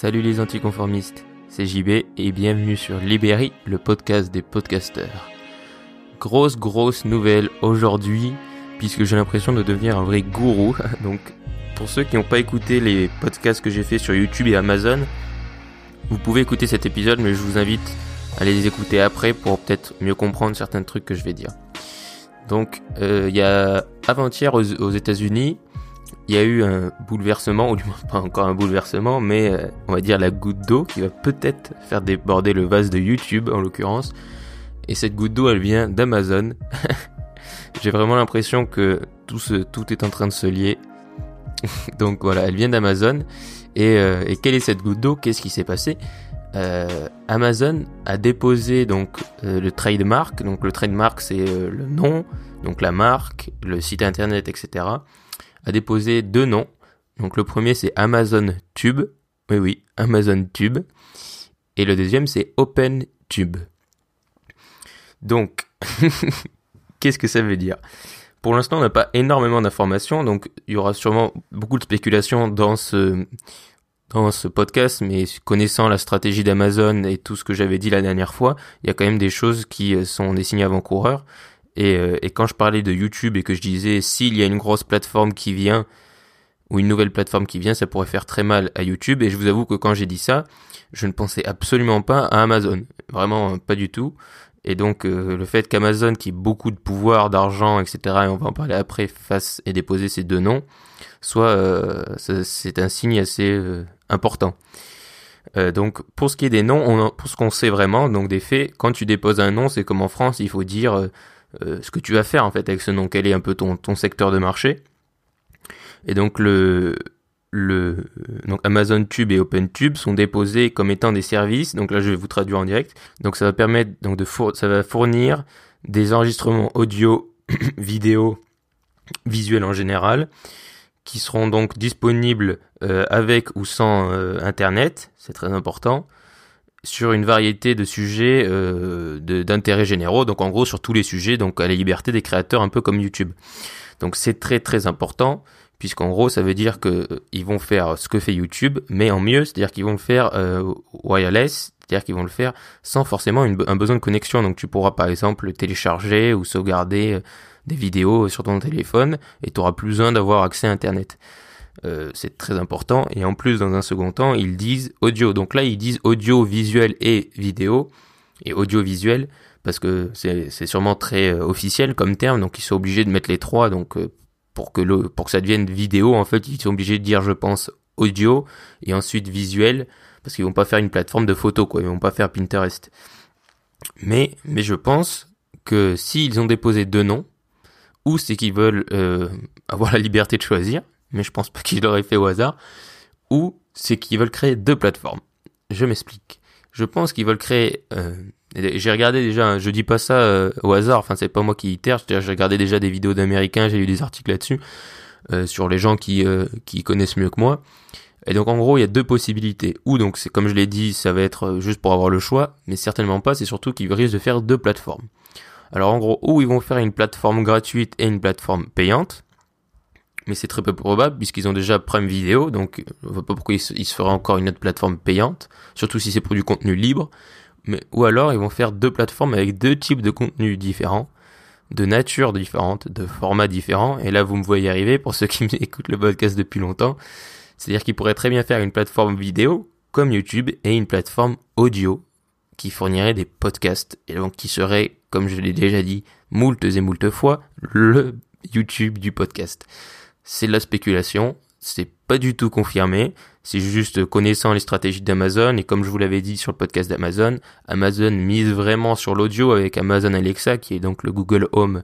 Salut les anticonformistes, c'est JB et bienvenue sur Libéry, le podcast des podcasteurs. Grosse grosse nouvelle aujourd'hui, puisque j'ai l'impression de devenir un vrai gourou. Donc pour ceux qui n'ont pas écouté les podcasts que j'ai fait sur YouTube et Amazon, vous pouvez écouter cet épisode, mais je vous invite à les écouter après pour peut-être mieux comprendre certains trucs que je vais dire. Donc euh, il y a avant-hier aux, aux États-Unis, il y a eu un bouleversement, ou du moins pas encore un bouleversement, mais euh, on va dire la goutte d'eau qui va peut-être faire déborder le vase de YouTube en l'occurrence. Et cette goutte d'eau, elle vient d'Amazon. J'ai vraiment l'impression que tout, est en train de se lier. Donc voilà, elle vient d'Amazon. Et, euh, et, quelle est cette goutte d'eau? Qu'est-ce qui s'est passé? Euh, Amazon a déposé donc le trademark. Donc le trademark, c'est le nom, donc la marque, le site internet, etc a déposé deux noms. Donc le premier c'est Amazon Tube. Oui oui, Amazon Tube. Et le deuxième c'est Open Tube. Donc, qu'est-ce que ça veut dire? Pour l'instant, on n'a pas énormément d'informations, donc il y aura sûrement beaucoup de spéculations dans ce dans ce podcast, mais connaissant la stratégie d'Amazon et tout ce que j'avais dit la dernière fois, il y a quand même des choses qui euh, sont des signes avant-coureurs. Et, euh, et, quand je parlais de YouTube et que je disais s'il y a une grosse plateforme qui vient ou une nouvelle plateforme qui vient, ça pourrait faire très mal à YouTube. Et je vous avoue que quand j'ai dit ça, je ne pensais absolument pas à Amazon, vraiment pas du tout. Et donc euh, le fait qu'Amazon, qui a beaucoup de pouvoir, d'argent, etc., et on va en parler après, fasse et déposer ces deux noms, soit euh, c'est un signe assez euh, important. donc pour ce qui est des noms, on, pour ce qu'on sait vraiment, donc des faits, quand tu déposes un nom, c'est comme en France, il faut dire euh, ce que tu vas faire en fait avec ce nom, quel est un peu ton, secteur de marché. Et donc le, donc Amazon Tube et OpenTube sont déposés comme étant des services. Donc là, je vais vous traduire en direct. Donc ça va permettre donc de fournir des enregistrements audio, vidéo, visuels en général, qui seront donc disponibles euh, avec ou sans euh, Internet. C'est très important sur une variété de sujets euh, d'intérêt généraux, donc en gros sur tous les sujets, donc à la liberté des créateurs, un peu comme YouTube. Donc c'est très très important, puisqu'en gros ça veut dire que euh, ils vont faire ce que fait YouTube, mais en mieux, c'est-à-dire qu'ils vont le faire euh, wireless, c'est-à-dire qu'ils vont le faire sans forcément un besoin de connexion. Donc tu pourras par exemple télécharger ou sauvegarder euh, des vidéos sur ton téléphone, et tu auras plus besoin d'avoir accès à Internet. Euh, c'est très important. Et en plus, dans un second temps, ils disent audio. Donc là, ils disent audio, visuel et vidéo. Et audiovisuel, parce que c'est sûrement très euh, officiel comme terme, donc ils sont obligés de mettre les trois. Donc euh, pour que le, pour que ça devienne vidéo, en fait, ils sont obligés de dire, je pense, audio et ensuite visuel, parce qu'ils vont pas faire une plateforme de photos, quoi. Ils vont pas faire Pinterest. Mais, mais je pense que s'ils ont déposé deux noms, ou c'est qu'ils veulent avoir la liberté de choisir, mais je pense pas qu'ils l'auraient fait au hasard, ou c'est qu'ils veulent créer deux plateformes. Je m'explique. Je pense qu'ils veulent créer. Euh, j'ai regardé déjà, je dis pas ça euh, au hasard. Enfin, c'est pas moi qui itère. J'ai regardé déjà des vidéos d'Américains, j'ai lu des articles là-dessus euh, sur les gens qui euh, qui connaissent mieux que moi. Et donc en gros, il y a deux possibilités. Ou donc c'est comme je l'ai dit, ça va être euh, juste pour avoir le choix, mais certainement pas. C'est surtout qu'ils risquent de faire deux plateformes. Alors en gros, ou ils vont faire une plateforme gratuite et une plateforme payante mais c'est très peu probable puisqu'ils ont déjà Prime Video, donc on voit pas pourquoi ils se, feraient encore une autre plateforme payante, surtout si c'est pour du contenu libre. Mais ou alors ils vont faire deux plateformes avec deux types de contenus différents, de nature différente, de formats différents. Et là vous me voyez arriver pour ceux qui écoutent le podcast depuis longtemps, c'est-à-dire qu'ils pourraient très bien faire une plateforme vidéo comme YouTube et une plateforme audio qui fournirait des podcasts et donc qui serait, comme je l'ai déjà dit, moultes et moultes fois, le YouTube du podcast c'est de la spéculation, c'est pas du tout confirmé, c'est juste connaissant les stratégies d'Amazon et comme je vous l'avais dit sur le podcast d'Amazon, Amazon mise vraiment sur l'audio avec Amazon Alexa qui est donc le Google Home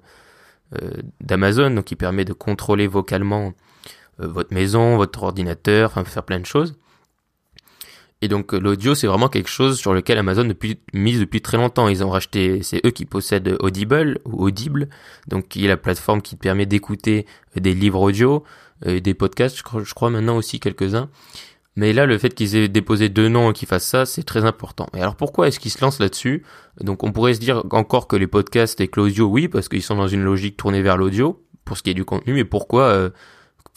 euh, d'Amazon, donc qui permet de contrôler vocalement euh, votre maison, votre ordinateur, enfin faire plein de choses. Et donc euh, l'audio, c'est vraiment quelque chose sur lequel Amazon mise depuis très longtemps. Ils ont racheté, c'est eux qui possèdent Audible ou Audible, donc qui est la plateforme qui permet d'écouter euh, des livres audio, et euh, des podcasts, je crois, je crois maintenant aussi quelques-uns. Mais là, le fait qu'ils aient déposé deux noms et qu'ils fassent ça, c'est très important. Et alors pourquoi est-ce qu'ils se lancent là-dessus? Donc on pourrait se dire encore que les podcasts et que l'audio, oui, parce qu'ils sont dans une logique tournée vers l'audio, pour ce qui est du contenu, mais pourquoi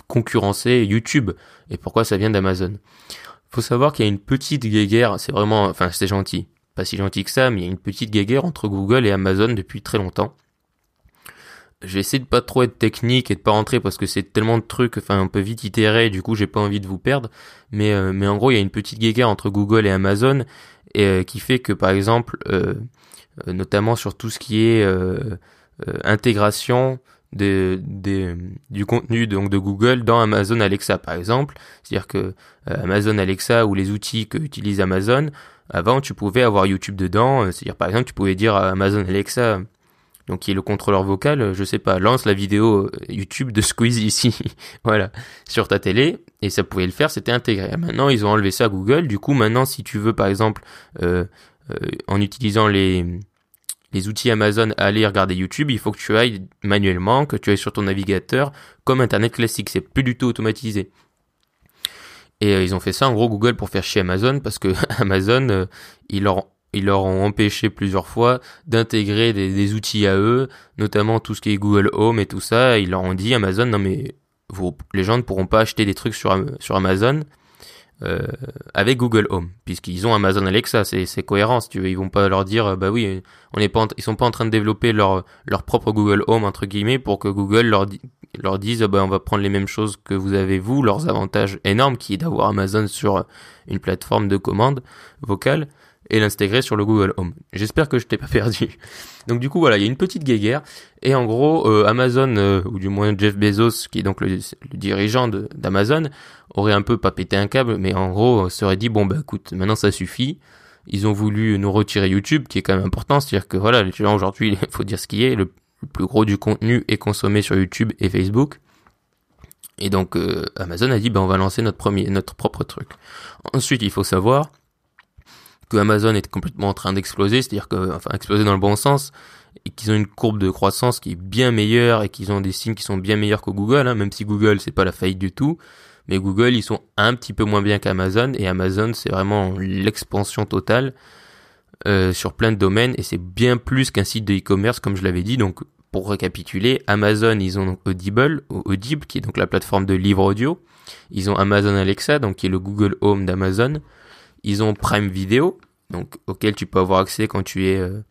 concurrencer YouTube? Et pourquoi ça vient d'Amazon? Faut savoir qu'il y a une petite guéguerre, c'est vraiment, enfin c'est gentil, pas si gentil que ça, mais il y a une petite guéguerre entre Google et Amazon depuis très longtemps. J'ai essayé de pas trop être technique et de pas rentrer parce que c'est tellement de trucs, enfin on peut vite itérer, du coup j'ai pas envie de vous perdre. Mais euh, mais en gros il y a une petite guéguerre entre Google et Amazon et euh, qui fait que par exemple, euh, notamment sur tout ce qui est intégration de, du contenu donc de Google dans Amazon Alexa par exemple, c'est-à-dire que Amazon Alexa ou les outils que utilise Amazon, avant tu pouvais avoir YouTube dedans, c'est-à-dire par exemple tu pouvais dire à Amazon Alexa donc qui est le contrôleur vocal, je sais pas, lance la vidéo euh, YouTube de Squeeze ici, voilà, sur ta télé, et ça pouvait le faire, c'était intégré. Maintenant, ils ont enlevé ça à Google, du coup, maintenant, si tu veux, par exemple, euh, euh, en utilisant les, les outils Amazon aller regarder YouTube, il faut que tu ailles manuellement, que tu ailles sur ton navigateur, comme Internet classique, c'est plus du tout automatisé. Et ils ont fait ça en gros Google pour faire chier Amazon parce que Amazon, ils leur ils leur ont empêché plusieurs fois d'intégrer des, outils à eux, notamment tout ce qui est Google Home et tout ça. Ils leur ont dit Amazon, non mais les gens ne pourront pas acheter des trucs sur Amazon euh, avec Google Home, puisqu'ils ont Amazon Alexa, c'est, cohérent. Si tu veux, ils vont pas leur dire bah oui, on n'est pas, ils sont pas en train de développer leur leur propre Google Home entre guillemets pour que Google leur leur dise bah on va prendre les mêmes choses que vous avez vous, leurs avantages énormes qui est d'avoir Amazon sur une plateforme de commande vocale et l'intégrer sur le Google Home. J'espère que je t'ai pas perdu. Donc du coup voilà, il y a une petite guéguerre et en gros euh, Amazon euh, ou du moins Jeff Bezos qui est donc le, dirigeant d'Amazon aurait un peu pas pété un câble mais en gros serait dit bon bah écoute, maintenant ça suffit. Ils ont voulu nous retirer YouTube qui est quand même important, c'est-à-dire que voilà, les gens aujourd'hui, il faut dire ce qui est, le, plus gros du contenu est consommé sur YouTube et Facebook. Et donc euh, Amazon a dit ben on va lancer notre premier notre propre truc. Ensuite, il faut savoir que Amazon est complètement en train d'exploser, c'est-à-dire que, enfin, exploser dans le bon sens, et qu'ils ont une courbe de croissance qui est bien meilleure et qu'ils ont des signes qui sont bien meilleurs que Google, hein, même si Google c'est pas la faillite du tout, mais Google ils sont un petit peu moins bien qu'Amazon et Amazon c'est vraiment l'expansion totale euh, sur plein de domaines et c'est bien plus qu'un site de e-commerce comme je l'avais dit. Donc pour récapituler, Amazon ils ont donc Audible, Audible qui est donc la plateforme de livres audio, ils ont Amazon Alexa donc qui est le Google Home d'Amazon. Ils ont Prime Video, donc auquel tu peux avoir accès quand tu es euh,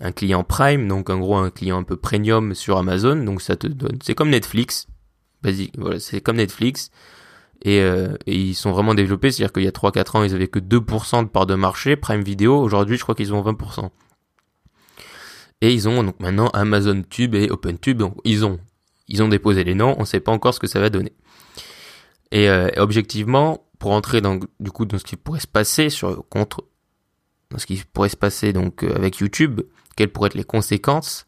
un client Prime, donc en gros un client un peu premium sur Amazon. Donc ça te donne, c'est comme Netflix, basique, voilà, c'est comme Netflix. Et, euh, ils sont vraiment développés, c'est-à-dire qu'il y a 3-4 ans, ils avaient que 2% de part de marché, Prime Video, aujourd'hui je crois qu'ils ont 20%. Et ils ont donc maintenant Amazon Tube et OpenTube, donc ils ont, ils ont déposé les noms, on sait pas encore ce que ça va donner. Et euh, objectivement, pour entrer dans du coup dans ce qui pourrait se passer sur contre dans ce qui pourrait se passer donc euh, avec YouTube, quelles pourraient être les conséquences,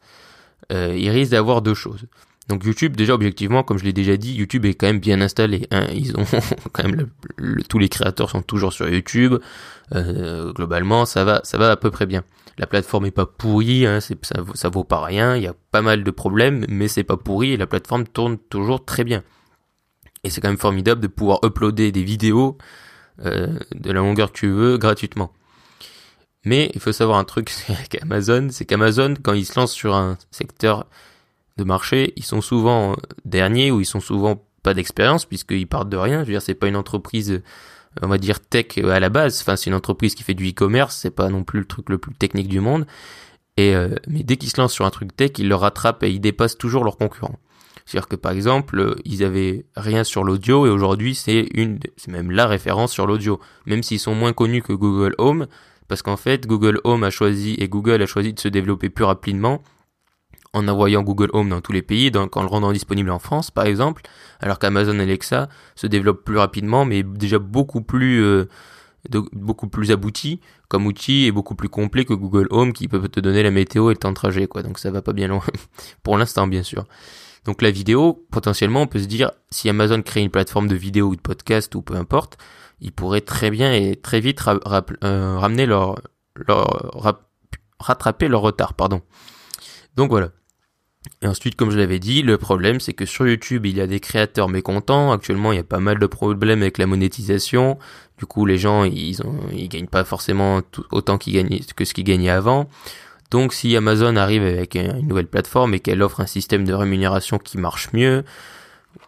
euh, il risque d'avoir deux choses. Donc YouTube, déjà objectivement, comme je l'ai déjà dit, YouTube est quand même bien installé. Hein. Tous les créateurs sont toujours sur YouTube. Euh, globalement, ça va, ça va à peu près bien. La plateforme est pas pourrie, hein, ça, ça vaut pas rien. Il y a pas mal de problèmes, mais c'est pas pourri et la plateforme tourne toujours très bien. Et c'est quand même formidable de pouvoir uploader des vidéos euh, de la longueur que tu veux gratuitement. Mais il faut savoir un truc avec Amazon, c'est qu'Amazon, quand ils se lancent sur un secteur de marché, ils sont souvent derniers ou ils sont souvent pas d'expérience puisqu'ils partent de rien. Je veux dire, c'est pas une entreprise, on va dire tech à la base. Enfin, c'est une entreprise qui fait du e-commerce. C'est pas non plus le truc le plus technique du monde. Et euh, mais dès qu'ils se lancent sur un truc tech, ils le rattrapent et ils dépassent toujours leurs concurrents. C'est-à-dire que par exemple, ils avaient rien sur l'audio et aujourd'hui c'est une, c'est même la référence sur l'audio. Même s'ils sont moins connus que Google Home, parce qu'en fait Google Home a choisi et Google a choisi de se développer plus rapidement en envoyant Google Home dans tous les pays, donc en le rendant disponible en France par exemple, alors qu'Amazon Alexa se développe plus rapidement, mais déjà beaucoup plus euh, beaucoup plus abouti comme outil et beaucoup plus complet que Google Home qui peut te donner la météo et le temps de trajet quoi. Donc ça va pas bien loin pour l'instant bien sûr. Donc la vidéo, potentiellement, on peut se dire, si Amazon crée une plateforme de vidéo ou de podcast ou peu importe, ils pourraient très bien et très vite euh, ramener leur, leur rattraper leur retard, pardon. Donc voilà. Et ensuite, comme je l'avais dit, le problème, c'est que sur YouTube, il y a des créateurs mécontents. Actuellement, il y a pas mal de problèmes avec la monétisation. Du coup, les gens, ils, ont, ils gagnent pas forcément autant qu'ils gagnaient que ce qu'ils gagnaient avant. Donc si Amazon arrive avec une nouvelle plateforme et qu'elle offre un système de rémunération qui marche mieux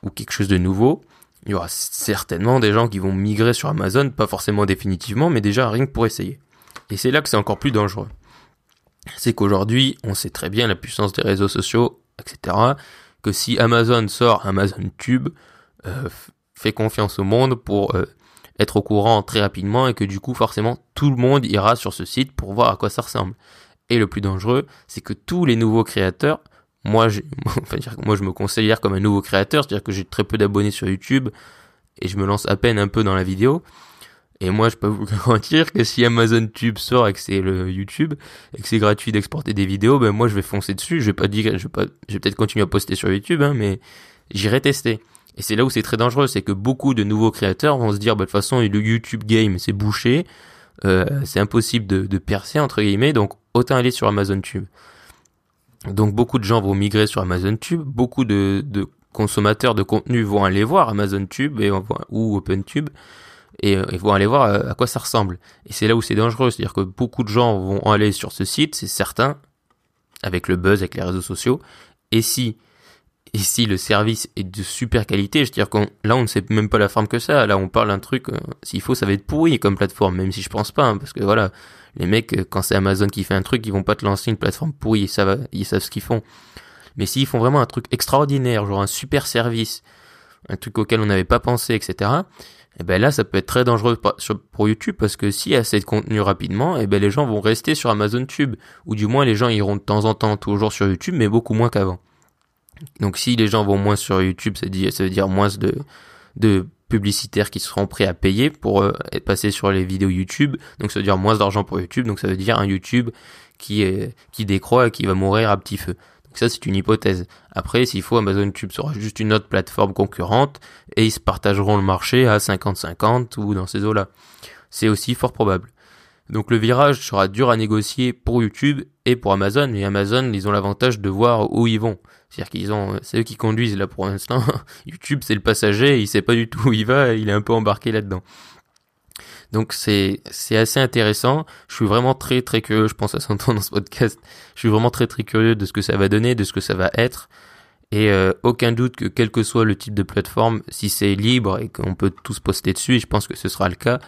ou quelque chose de nouveau, il y aura certainement des gens qui vont migrer sur Amazon, pas forcément définitivement, mais déjà rien que pour essayer. Et c'est là que c'est encore plus dangereux. C'est qu'aujourd'hui, on sait très bien la puissance des réseaux sociaux, etc. Que si Amazon sort Amazon Tube, euh, fait confiance au monde pour euh, être au courant très rapidement et que du coup forcément tout le monde ira sur ce site pour voir à quoi ça ressemble. Et le plus dangereux, c'est que tous les nouveaux créateurs, moi, je, enfin, moi je me considère comme un nouveau créateur, c'est-à-dire que j'ai très peu d'abonnés sur YouTube et je me lance à peine un peu dans la vidéo. Et moi, je peux vous garantir que si Amazon Tube sort et que c'est le YouTube et que c'est gratuit d'exporter des vidéos, ben moi je vais foncer dessus. Je vais pas dire, je vais vais peut-être continuer à poster sur YouTube, hein, mais j'irai tester. Et c'est là où c'est très dangereux, c'est que beaucoup de nouveaux créateurs vont se dire, bah, de toute façon, le YouTube game, c'est bouché, euh, c'est impossible de, de, percer, entre guillemets, donc autant aller sur Amazon Tube. Donc beaucoup de gens vont migrer sur Amazon Tube, beaucoup de, de consommateurs de contenu vont aller voir Amazon Tube et, ou OpenTube et, et vont aller voir euh, à quoi ça ressemble. Et c'est là où c'est dangereux, c'est-à-dire que beaucoup de gens vont aller sur ce site, c'est certain, avec le buzz, avec les réseaux sociaux, et si et si le service est de super qualité, je veux dire qu'on là on ne sait même pas la forme que ça. Là on parle d'un truc, euh, s'il faut ça va être pourri comme plateforme, même si je pense pas, hein, parce que voilà, les mecs euh, quand c'est Amazon qui fait un truc, ils vont pas te lancer une plateforme pourrie, ça va, ils savent ce qu'ils font. Mais s'ils font vraiment un truc extraordinaire, genre un super service, un truc auquel on n'avait pas pensé, etc. Et eh ben là ça peut être très dangereux pour YouTube parce que s'il y a assez de contenu rapidement, et eh ben les gens vont rester sur Amazon Tube, ou du moins les gens iront de temps en temps toujours sur YouTube, mais beaucoup moins qu'avant. Donc si les gens vont moins sur YouTube, ça, veut dire moins de, publicitaires qui seront prêts à payer pour euh, passés sur les vidéos YouTube. Donc ça veut dire moins d'argent pour YouTube. Donc ça veut dire un YouTube qui est, qui décroît et qui va mourir à petit feu. Donc ça c'est une hypothèse. Après s'il faut Amazon YouTube sera juste une autre plateforme concurrente et ils se partageront le marché à 50-50 ou dans ces eaux-là. C'est aussi fort probable. Donc le virage sera dur à négocier pour YouTube et pour Amazon, mais Amazon, ils ont l'avantage de voir où ils vont. C'est-à-dire qu'ils ont, c'est eux qui conduisent là pour l'instant. YouTube, c'est le passager, il sait pas du tout où il va, il est un peu embarqué là-dedans. Donc c'est c'est assez intéressant. Je suis vraiment très très curieux. Je pense à s'entendre dans ce podcast. Je suis vraiment très très curieux de ce que ça va donner, de ce que ça va être. Et euh, aucun doute que quel que soit le type de plateforme, si c'est libre et qu'on peut tous poster dessus, et je pense que ce sera le cas,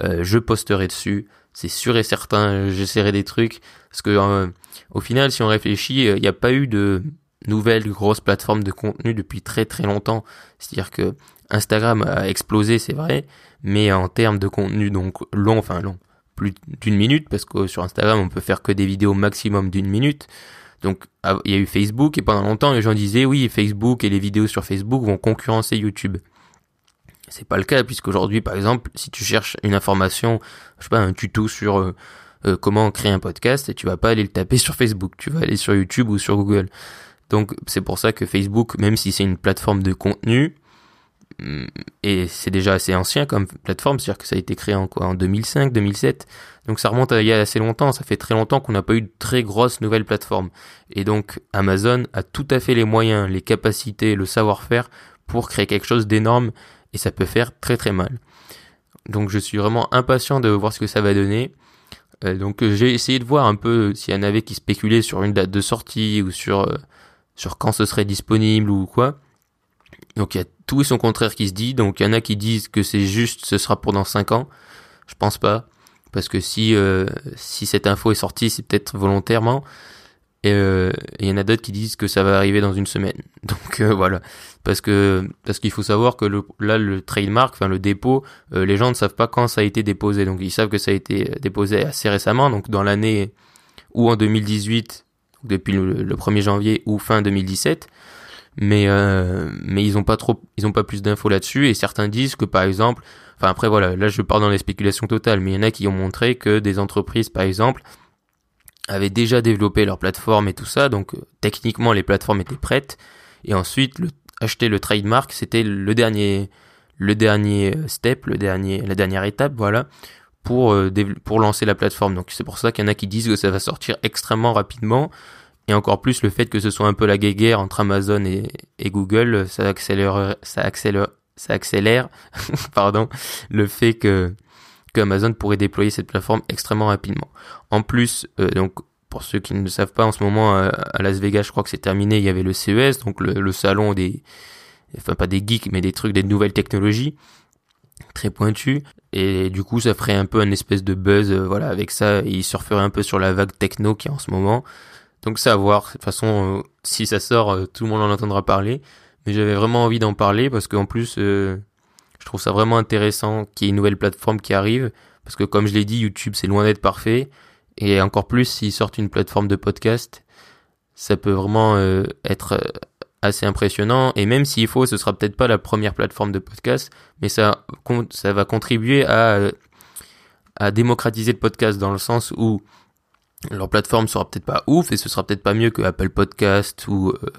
euh, je posterai dessus c'est sûr et certain, j'essaierai des trucs. Parce que euh, au final, si on réfléchit, il n'y a pas eu de nouvelles grosses plateformes de contenu depuis très très longtemps. C'est-à-dire que Instagram a explosé, c'est vrai, mais en termes de contenu donc long, enfin long, plus d'une minute, parce que sur Instagram on peut faire que des vidéos maximum d'une minute. Donc il y a eu Facebook et pendant longtemps les gens disaient oui Facebook et les vidéos sur Facebook vont concurrencer YouTube. C'est pas le cas puisqu'aujourd'hui, par exemple, si tu cherches une information, je sais pas, un tuto sur euh, euh, comment créer un podcast, et tu vas pas aller le taper sur Facebook, tu vas aller sur YouTube ou sur Google. Donc c'est pour ça que Facebook, même si c'est une plateforme de contenu, mm, et c'est déjà assez ancien comme plateforme, c'est-à-dire que ça a été créé en quoi En 2005, 2007. Donc ça remonte à il y a assez longtemps, ça fait très longtemps qu'on n'a pas eu de très grosses nouvelles plateformes. Et donc Amazon a tout à fait les moyens, les capacités, le savoir-faire pour créer quelque chose d'énorme et ça peut faire très très mal. Donc je suis vraiment impatient de voir ce que ça va donner. Euh, donc euh, j'ai essayé de voir un peu s'il y en avait qui spéculaient sur une date de sortie ou sur euh, sur quand ce serait disponible ou quoi. Donc il y a tout et son contraire qui se dit. Donc il y en a qui disent que c'est juste, ce sera pour dans 5 ans. Je pense pas. Parce que si, si cette info est sortie, c'est peut-être volontairement. Et il y en a d'autres qui disent que ça va arriver dans une semaine. Donc voilà. Parce que parce qu'il faut savoir que le, là le trademark, enfin le dépôt, euh, les gens ne savent pas quand ça a été déposé, donc ils savent que ça a été déposé assez récemment, donc dans l'année ou en 2018, depuis le, 1er janvier ou fin 2017, mais euh, mais ils ont pas trop, ils ont pas plus d'infos là-dessus. Et certains disent que par exemple, enfin après voilà, là je pars dans les spéculations totales, mais il y en a qui ont montré que des entreprises par exemple avaient déjà développé leur plateforme et tout ça, donc euh, techniquement les plateformes étaient prêtes. Et ensuite, acheter le trademark, c'était le dernier, le dernier step, le dernier, la dernière étape, voilà, pour, euh, pour lancer la plateforme. Donc c'est pour ça qu'il y en a qui disent que ça va sortir extrêmement rapidement. Et encore plus le fait que ce soit un peu la guéguerre entre Amazon et, et Google, ça accélère, ça accélère, ça accélère, pardon, le fait que, que Amazon pourrait déployer cette plateforme extrêmement rapidement. En plus, euh, donc pour ceux qui ne le savent pas, en ce moment à Las Vegas, je crois que c'est terminé. Il y avait le CES, donc le, salon des enfin pas des geeks, mais des trucs, des nouvelles technologies très pointues. Et du coup, ça ferait un peu un espèce de buzz, euh, voilà, avec ça, ils surferaient un peu sur la vague techno qui est en ce moment. Donc c'est à voir. De toute façon, euh, si ça sort, euh, tout le monde en entendra parler. Mais j'avais vraiment envie d'en parler parce qu'en plus, je trouve ça vraiment intéressant qu'il y ait une nouvelle plateforme qui arrive. Parce que comme je l'ai dit, YouTube, c'est loin d'être parfait. Et encore plus, s'ils sortent une plateforme de podcast, ça peut vraiment être assez impressionnant. Et même s'il faut, ce sera peut-être pas la première plateforme de podcast, mais ça, ça va contribuer à, à démocratiser le podcast dans le sens où leur plateforme sera peut-être pas ouf et ce sera peut-être pas mieux que Apple Podcast ou euh,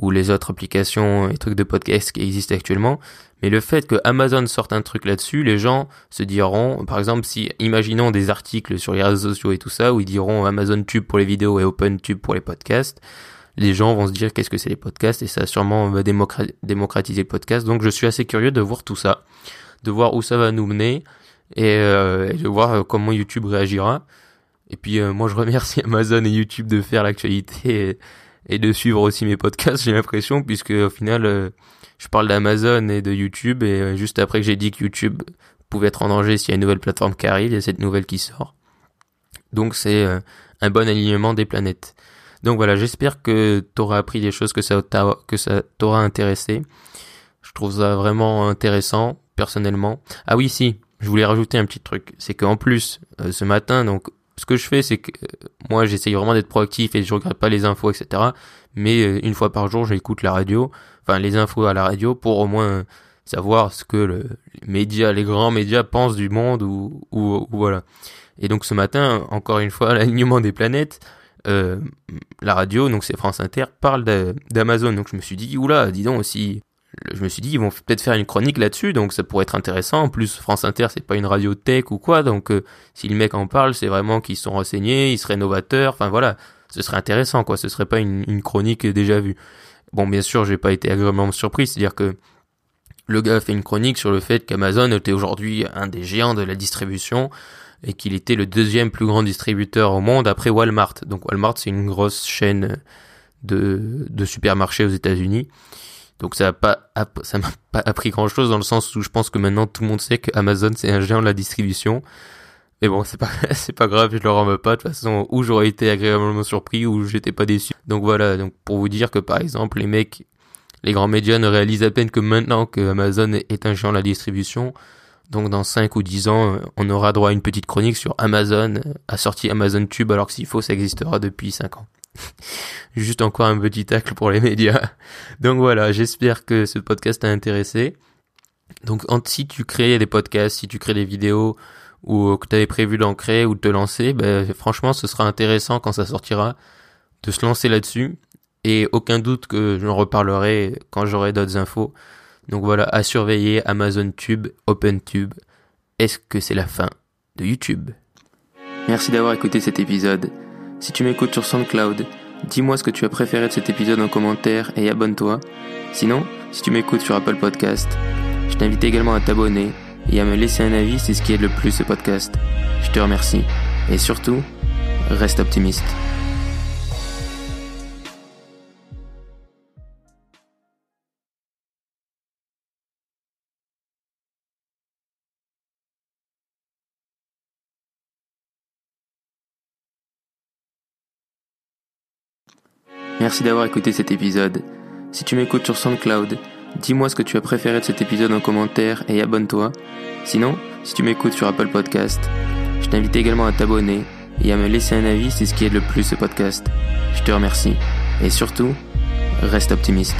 ou les autres applications et trucs de podcast qui existent actuellement. Mais le fait que Amazon sorte un truc là-dessus, les gens se diront, par exemple, si imaginons des articles sur les réseaux sociaux et tout ça où ils diront Amazon Tube pour les vidéos et Open Tube pour les podcasts, les gens vont se dire qu'est-ce que c'est les podcasts et ça sûrement va démocratiser le podcast. Donc je suis assez curieux de voir tout ça, de voir où ça va nous mener et, euh, de voir euh, comment YouTube réagira. Et puis euh, moi je remercie Amazon et YouTube de faire l'actualité de suivre aussi mes podcasts, j'ai l'impression, puisque au final je parle d'Amazon et de YouTube et juste après que j'ai dit que YouTube pouvait être en danger s'il y a une nouvelle plateforme qui arrive, il y a cette nouvelle qui sort. Donc c'est un bon alignement des planètes. Donc voilà, j'espère que t'auras appris des choses que ça que ça t'aura intéressé. Je trouve ça vraiment intéressant personnellement. Ah oui, si, je voulais rajouter un petit truc, c'est qu'en plus euh, ce matin, donc ce que je fais, c'est que euh, moi j'essaye vraiment d'être proactif et je regarde pas les infos, etc. Mais euh, une fois par jour, j'écoute la radio, enfin les infos à la radio pour au moins savoir ce que le, les médias, les grands médias pensent du monde ou, ou, ou voilà. Et donc ce matin, encore une fois, l'alignement des planètes. Euh, la radio, donc c'est France Inter, parle d'Amazon. Donc je me suis dit, oula, dis donc aussi. Je me suis dit, ils vont peut-être faire une chronique là-dessus, donc ça pourrait être intéressant. En plus, France Inter, c'est pas une radio tech ou quoi, donc euh, si le mec en parle, c'est vraiment qu'ils sont renseignés, ils seraient novateurs. Enfin voilà, ce serait intéressant, quoi. Ce serait pas une, chronique déjà vue. Bon, bien sûr, j'ai pas été agréablement surpris, c'est-à-dire que le gars a fait une chronique sur le fait qu'Amazon était aujourd'hui un des géants de la distribution et qu'il était le deuxième plus grand distributeur au monde après Walmart. Donc Walmart, c'est une grosse chaîne de, de supermarchés aux États-Unis. Donc ça m'a pas appris grand chose dans le sens où je pense que maintenant tout le monde sait que Amazon c'est un géant de la distribution. Mais bon, c'est pas pas grave, je leur en veux pas de toute façon ou j'aurais été agréablement surpris ou j'étais pas déçu. Donc voilà, donc pour vous dire que par exemple les mecs les grands médias ne réalisent à peine que maintenant que Amazon est un géant de la distribution, donc dans 5 ou 10 ans, euh, on aura droit à une petite chronique sur Amazon, euh, a sorti Amazon Tube, alors que s'il faut, ça existera depuis 5 ans. Juste encore un petit tacle pour les médias. Donc voilà, j'espère que ce podcast t'a intéressé. Donc si tu crées des podcasts, si tu crées des vidéos, ou que tu avais prévu d'en créer ou de te lancer, ben, franchement, ce sera intéressant quand ça sortira de se lancer là-dessus. Et aucun doute que j'en reparlerai quand j'aurai d'autres infos. Donc voilà, à surveiller Amazon Tube, OpenTube. Est-ce que c'est la fin de YouTube? Merci d'avoir écouté cet épisode. Si tu m'écoutes sur SoundCloud, dis-moi ce que tu as préféré de cet épisode en commentaire et abonne-toi. Sinon, si tu m'écoutes sur Apple Podcast, je t'invite également à t'abonner et à me laisser un avis, c'est ce qui aide le plus ce podcast. Je te remercie. Et surtout, reste optimiste. Merci d'avoir écouté cet épisode. Si tu m'écoutes sur SoundCloud, dis-moi ce que tu as préféré de cet épisode en commentaire et abonne-toi. Sinon, si tu m'écoutes sur Apple Podcast, je t'invite également à t'abonner et à me laisser un avis, c'est ce qui aide le plus ce podcast. Je te remercie. Et surtout, reste optimiste.